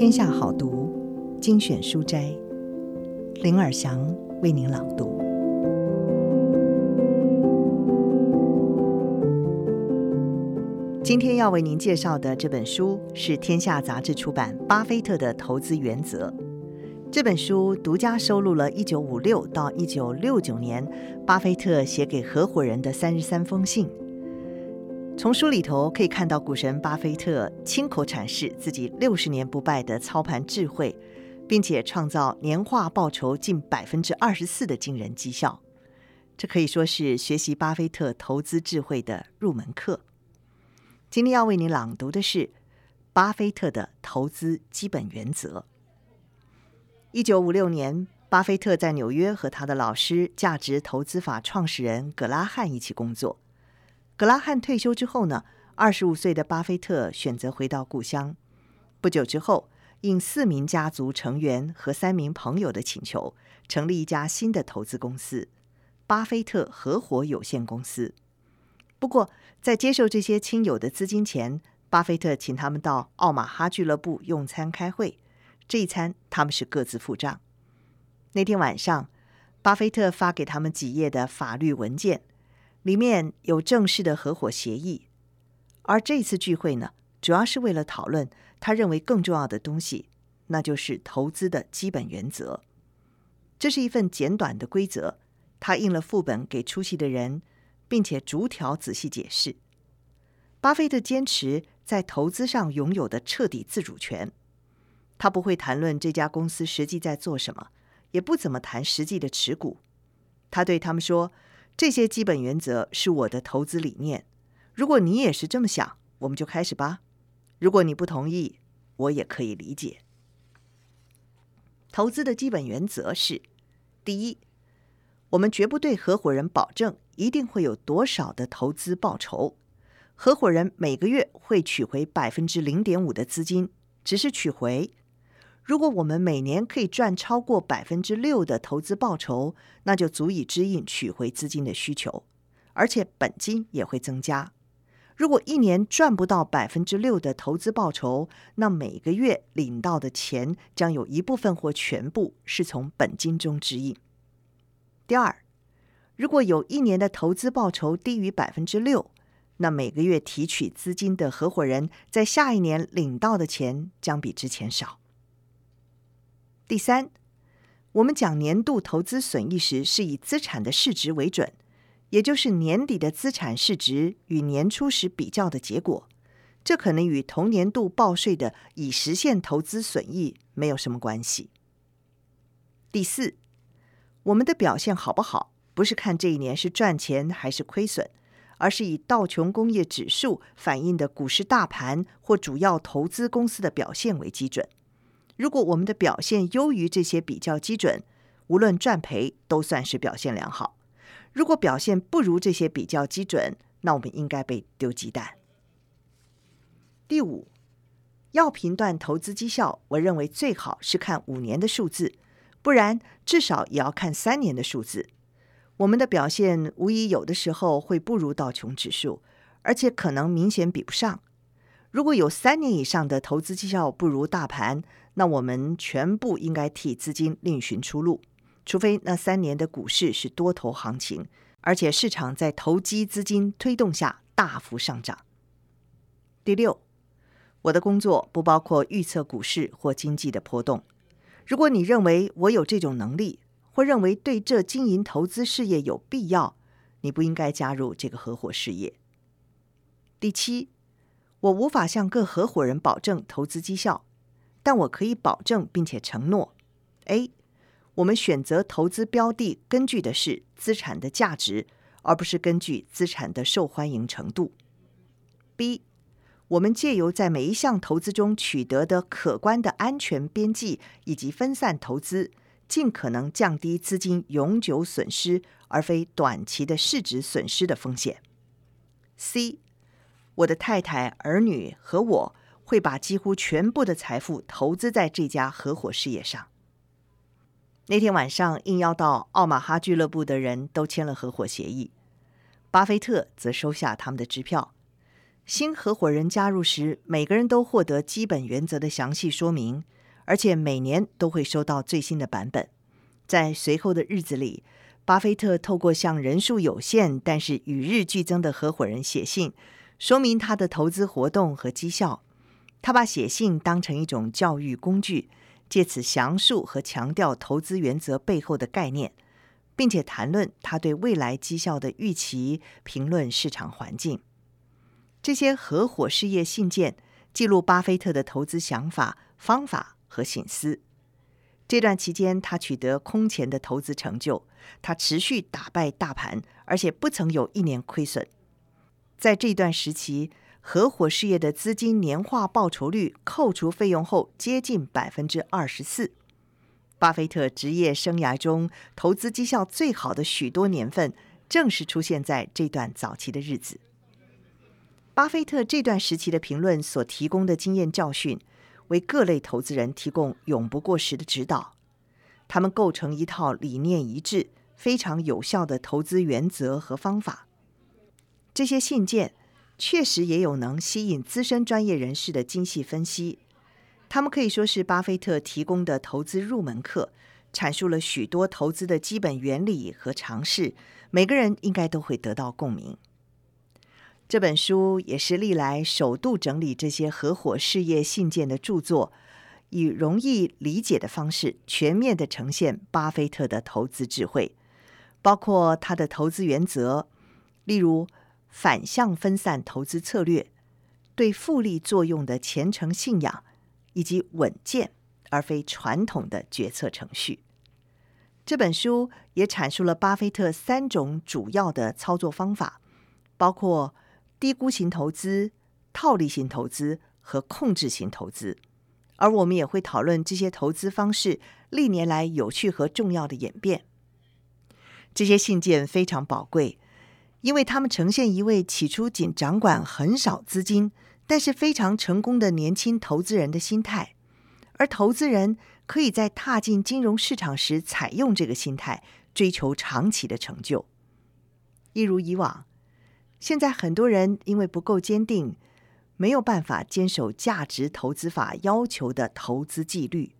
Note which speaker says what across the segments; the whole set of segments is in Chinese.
Speaker 1: 天下好读精选书斋，林尔祥为您朗读。今天要为您介绍的这本书是天下杂志出版《巴菲特的投资原则》。这本书独家收录了1956到1969年巴菲特写给合伙人的三十三封信。从书里头可以看到，股神巴菲特亲口阐释自己六十年不败的操盘智慧，并且创造年化报酬近百分之二十四的惊人绩效。这可以说是学习巴菲特投资智慧的入门课。今天要为你朗读的是巴菲特的投资基本原则。一九五六年，巴菲特在纽约和他的老师价值投资法创始人葛拉汉一起工作。格拉汉退休之后呢，二十五岁的巴菲特选择回到故乡。不久之后，应四名家族成员和三名朋友的请求，成立一家新的投资公司——巴菲特合伙有限公司。不过，在接受这些亲友的资金前，巴菲特请他们到奥马哈俱乐部用餐开会。这一餐，他们是各自付账。那天晚上，巴菲特发给他们几页的法律文件。里面有正式的合伙协议，而这次聚会呢，主要是为了讨论他认为更重要的东西，那就是投资的基本原则。这是一份简短的规则，他印了副本给出席的人，并且逐条仔细解释。巴菲特坚持在投资上拥有的彻底自主权，他不会谈论这家公司实际在做什么，也不怎么谈实际的持股。他对他们说。这些基本原则是我的投资理念。如果你也是这么想，我们就开始吧。如果你不同意，我也可以理解。投资的基本原则是：第一，我们绝不对合伙人保证一定会有多少的投资报酬。合伙人每个月会取回百分之零点五的资金，只是取回。如果我们每年可以赚超过百分之六的投资报酬，那就足以支应取回资金的需求，而且本金也会增加。如果一年赚不到百分之六的投资报酬，那每个月领到的钱将有一部分或全部是从本金中支应。第二，如果有一年的投资报酬低于百分之六，那每个月提取资金的合伙人在下一年领到的钱将比之前少。第三，我们讲年度投资损益时，是以资产的市值为准，也就是年底的资产市值与年初时比较的结果。这可能与同年度报税的已实现投资损益没有什么关系。第四，我们的表现好不好，不是看这一年是赚钱还是亏损，而是以道琼工业指数反映的股市大盘或主要投资公司的表现为基准。如果我们的表现优于这些比较基准，无论赚赔都算是表现良好。如果表现不如这些比较基准，那我们应该被丢鸡蛋。第五，要评断投资绩效，我认为最好是看五年的数字，不然至少也要看三年的数字。我们的表现无疑有的时候会不如道琼指数，而且可能明显比不上。如果有三年以上的投资绩效不如大盘，那我们全部应该替资金另寻出路，除非那三年的股市是多头行情，而且市场在投机资金推动下大幅上涨。第六，我的工作不包括预测股市或经济的波动。如果你认为我有这种能力，或认为对这经营投资事业有必要，你不应该加入这个合伙事业。第七，我无法向各合伙人保证投资绩效。但我可以保证并且承诺：A，我们选择投资标的根据的是资产的价值，而不是根据资产的受欢迎程度；B，我们借由在每一项投资中取得的可观的安全边际以及分散投资，尽可能降低资金永久损失而非短期的市值损失的风险；C，我的太太、儿女和我。会把几乎全部的财富投资在这家合伙事业上。那天晚上，应邀到奥马哈俱乐部的人都签了合伙协议，巴菲特则收下他们的支票。新合伙人加入时，每个人都获得基本原则的详细说明，而且每年都会收到最新的版本。在随后的日子里，巴菲特透过向人数有限但是与日俱增的合伙人写信，说明他的投资活动和绩效。他把写信当成一种教育工具，借此详述和强调投资原则背后的概念，并且谈论他对未来绩效的预期，评论市场环境。这些合伙事业信件记录巴菲特的投资想法、方法和心思。这段期间，他取得空前的投资成就，他持续打败大盘，而且不曾有一年亏损。在这段时期，合伙事业的资金年化报酬率扣除费用后接近百分之二十四。巴菲特职业生涯中投资绩效最好的许多年份，正是出现在这段早期的日子。巴菲特这段时期的评论所提供的经验教训，为各类投资人提供永不过时的指导。他们构成一套理念一致、非常有效的投资原则和方法。这些信件确实也有能吸引资深专业人士的精细分析。他们可以说是巴菲特提供的投资入门课，阐述了许多投资的基本原理和常识，每个人应该都会得到共鸣。这本书也是历来首度整理这些合伙事业信件的著作，以容易理解的方式全面地呈现巴菲特的投资智慧，包括他的投资原则，例如反向分散投资策略、对复利作用的虔诚信仰，以及稳健而非传统的决策程序。这本书也阐述了巴菲特三种主要的操作方法，包括。低估型投资、套利型投资和控制型投资，而我们也会讨论这些投资方式历年来有趣和重要的演变。这些信件非常宝贵，因为他们呈现一位起初仅掌管很少资金，但是非常成功的年轻投资人的心态，而投资人可以在踏进金融市场时采用这个心态，追求长期的成就。一如以往。现在很多人因为不够坚定，没有办法坚守价值投资法要求的投资纪律。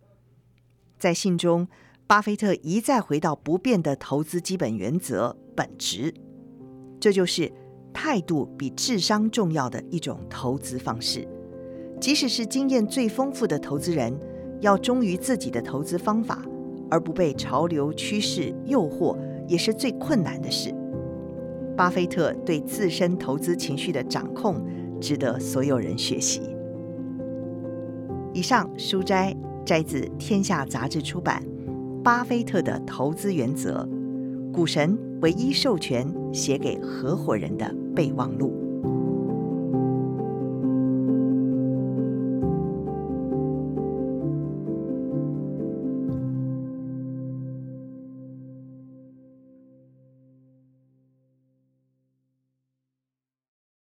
Speaker 1: 在信中，巴菲特一再回到不变的投资基本原则本质，这就是态度比智商重要的一种投资方式。即使是经验最丰富的投资人，要忠于自己的投资方法，而不被潮流趋势诱惑，也是最困难的事。巴菲特对自身投资情绪的掌控，值得所有人学习。以上书摘摘自《天下杂志》出版《巴菲特的投资原则》，股神唯一授权写给合伙人的备忘录。